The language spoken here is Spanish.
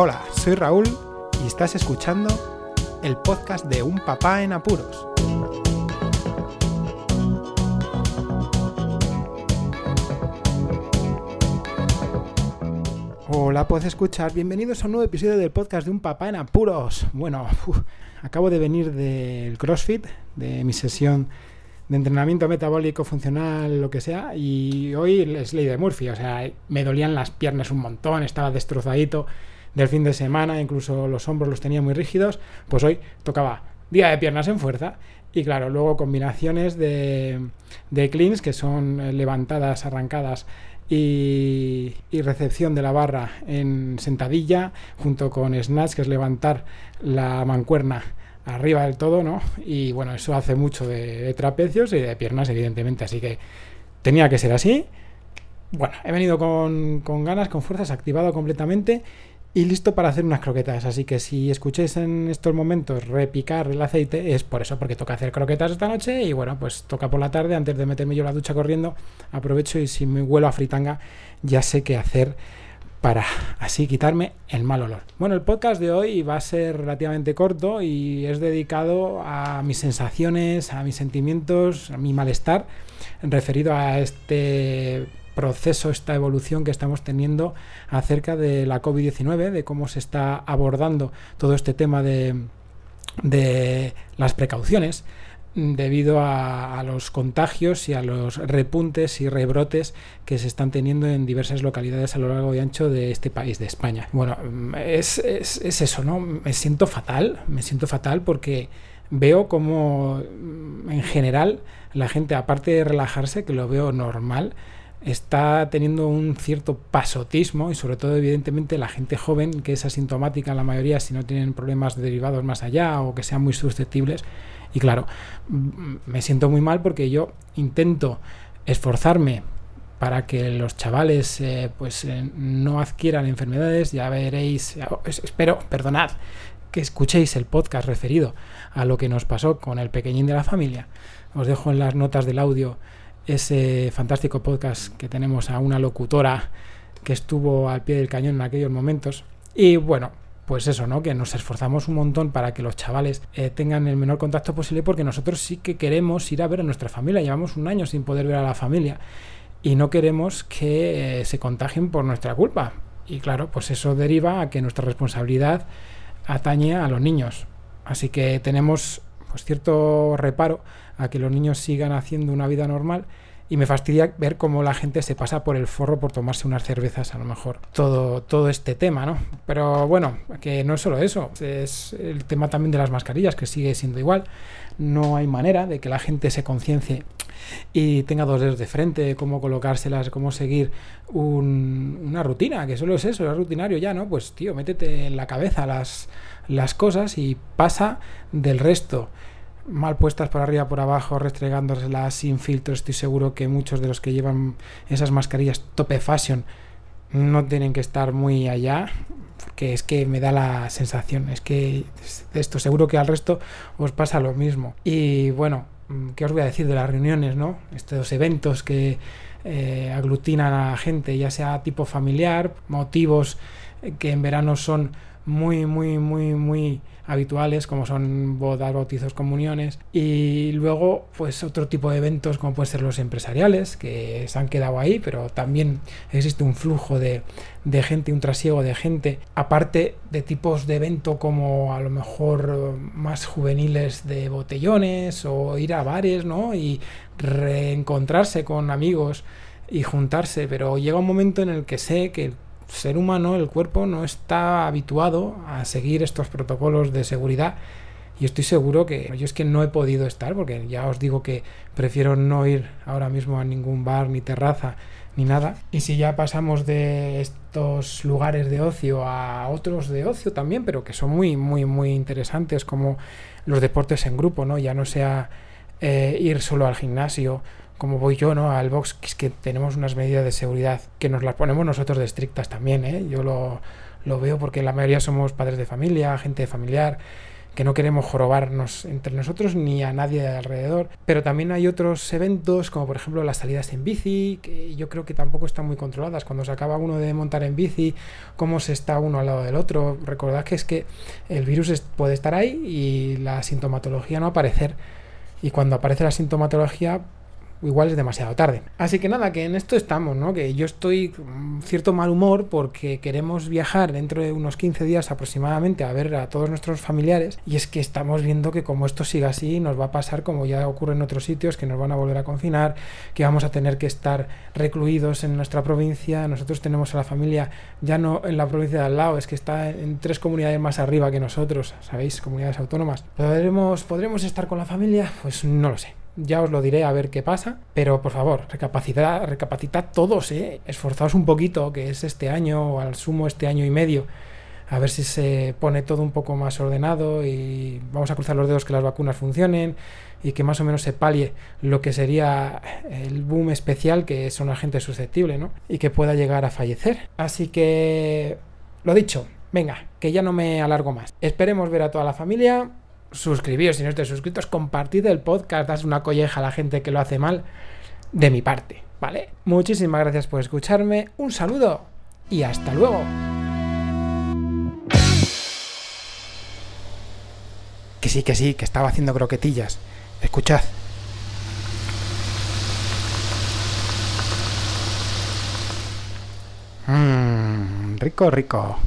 Hola, soy Raúl y estás escuchando el podcast de Un Papá en Apuros. Hola, puedes escuchar. Bienvenidos a un nuevo episodio del podcast de Un Papá en Apuros. Bueno, acabo de venir del CrossFit, de mi sesión de entrenamiento metabólico funcional, lo que sea, y hoy es ley de Murphy, o sea, me dolían las piernas un montón, estaba destrozadito del fin de semana, incluso los hombros los tenía muy rígidos, pues hoy tocaba día de piernas en fuerza, y claro, luego combinaciones de, de cleans, que son levantadas, arrancadas y, y, recepción de la barra en sentadilla, junto con snatch, que es levantar la mancuerna arriba del todo, ¿no? Y bueno, eso hace mucho de, de, trapecios y de piernas, evidentemente, así que tenía que ser así. Bueno, he venido con, con ganas, con fuerzas, activado completamente y listo para hacer unas croquetas. Así que si escucháis en estos momentos repicar el aceite, es por eso, porque toca hacer croquetas esta noche y bueno, pues toca por la tarde, antes de meterme yo la ducha corriendo, aprovecho y si me huelo a fritanga, ya sé qué hacer para así quitarme el mal olor. Bueno, el podcast de hoy va a ser relativamente corto y es dedicado a mis sensaciones, a mis sentimientos, a mi malestar referido a este proceso, esta evolución que estamos teniendo acerca de la COVID-19, de cómo se está abordando todo este tema de, de las precauciones debido a, los contagios y a los repuntes y rebrotes que se están teniendo en diversas localidades a lo largo y ancho de este país, de España. Bueno, es, es, es eso, ¿no? Me siento fatal, me siento fatal porque veo como en general la gente, aparte de relajarse, que lo veo normal, está teniendo un cierto pasotismo y sobre todo evidentemente la gente joven que es asintomática la mayoría si no tienen problemas derivados más allá o que sean muy susceptibles y claro me siento muy mal porque yo intento esforzarme para que los chavales eh, pues eh, no adquieran enfermedades ya veréis espero perdonad que escuchéis el podcast referido a lo que nos pasó con el pequeñín de la familia os dejo en las notas del audio ese fantástico podcast que tenemos a una locutora que estuvo al pie del cañón en aquellos momentos. Y bueno, pues eso, ¿no? Que nos esforzamos un montón para que los chavales eh, tengan el menor contacto posible porque nosotros sí que queremos ir a ver a nuestra familia. Llevamos un año sin poder ver a la familia y no queremos que eh, se contagien por nuestra culpa. Y claro, pues eso deriva a que nuestra responsabilidad atañe a los niños. Así que tenemos pues cierto reparo a que los niños sigan haciendo una vida normal y me fastidia ver cómo la gente se pasa por el forro por tomarse unas cervezas, a lo mejor. Todo, todo este tema, ¿no? Pero bueno, que no es solo eso, es el tema también de las mascarillas, que sigue siendo igual. No hay manera de que la gente se conciencie y tenga dos dedos de frente, cómo colocárselas, cómo seguir un, una rutina, que solo es eso, es rutinario ya, ¿no? Pues tío, métete en la cabeza las, las cosas y pasa del resto mal puestas por arriba, por abajo, restregándoselas sin filtro. Estoy seguro que muchos de los que llevan esas mascarillas tope fashion no tienen que estar muy allá, porque es que me da la sensación, es que esto seguro que al resto os pasa lo mismo. Y bueno, ¿qué os voy a decir de las reuniones, no? Estos eventos que eh, aglutinan a gente, ya sea tipo familiar, motivos que en verano son muy, muy, muy, muy habituales como son bodas, bautizos, comuniones. Y luego pues otro tipo de eventos como pueden ser los empresariales que se han quedado ahí pero también existe un flujo de, de gente, un trasiego de gente. Aparte de tipos de evento como a lo mejor más juveniles de botellones o ir a bares ¿no? y reencontrarse con amigos y juntarse. Pero llega un momento en el que sé que ser humano, el cuerpo, no está habituado a seguir estos protocolos de seguridad. Y estoy seguro que yo es que no he podido estar, porque ya os digo que prefiero no ir ahora mismo a ningún bar, ni terraza, ni nada. Y si ya pasamos de estos lugares de ocio a otros de ocio también, pero que son muy, muy, muy interesantes, como los deportes en grupo, ¿no? Ya no sea eh, ir solo al gimnasio como voy yo, ¿no? Al box, que es que tenemos unas medidas de seguridad que nos las ponemos nosotros de estrictas también, ¿eh? Yo lo, lo veo porque la mayoría somos padres de familia, gente familiar, que no queremos jorobarnos entre nosotros ni a nadie alrededor. Pero también hay otros eventos, como por ejemplo las salidas en bici, que yo creo que tampoco están muy controladas. Cuando se acaba uno de montar en bici, cómo se está uno al lado del otro. Recordad que es que el virus puede estar ahí y la sintomatología no aparecer. Y cuando aparece la sintomatología, igual es demasiado tarde. Así que nada, que en esto estamos, ¿no? Que yo estoy con cierto mal humor porque queremos viajar dentro de unos 15 días aproximadamente a ver a todos nuestros familiares y es que estamos viendo que como esto siga así nos va a pasar como ya ocurre en otros sitios, que nos van a volver a confinar, que vamos a tener que estar recluidos en nuestra provincia. Nosotros tenemos a la familia ya no en la provincia de al lado, es que está en tres comunidades más arriba que nosotros, ¿sabéis? Comunidades autónomas. ¿Podremos, ¿Podremos estar con la familia? Pues no lo sé ya os lo diré a ver qué pasa, pero por favor, recapacitad, recapacitad todos, ¿eh? esforzaos un poquito, que es este año o al sumo este año y medio, a ver si se pone todo un poco más ordenado y vamos a cruzar los dedos que las vacunas funcionen y que más o menos se palie lo que sería el boom especial que son agentes susceptibles, ¿no? Y que pueda llegar a fallecer. Así que, lo dicho, venga, que ya no me alargo más. Esperemos ver a toda la familia suscribíos si no estáis suscritos, compartid el podcast, das una colleja a la gente que lo hace mal de mi parte, ¿vale? Muchísimas gracias por escucharme, un saludo y hasta luego. Que sí, que sí, que estaba haciendo croquetillas. Escuchad. Mmm, rico, rico.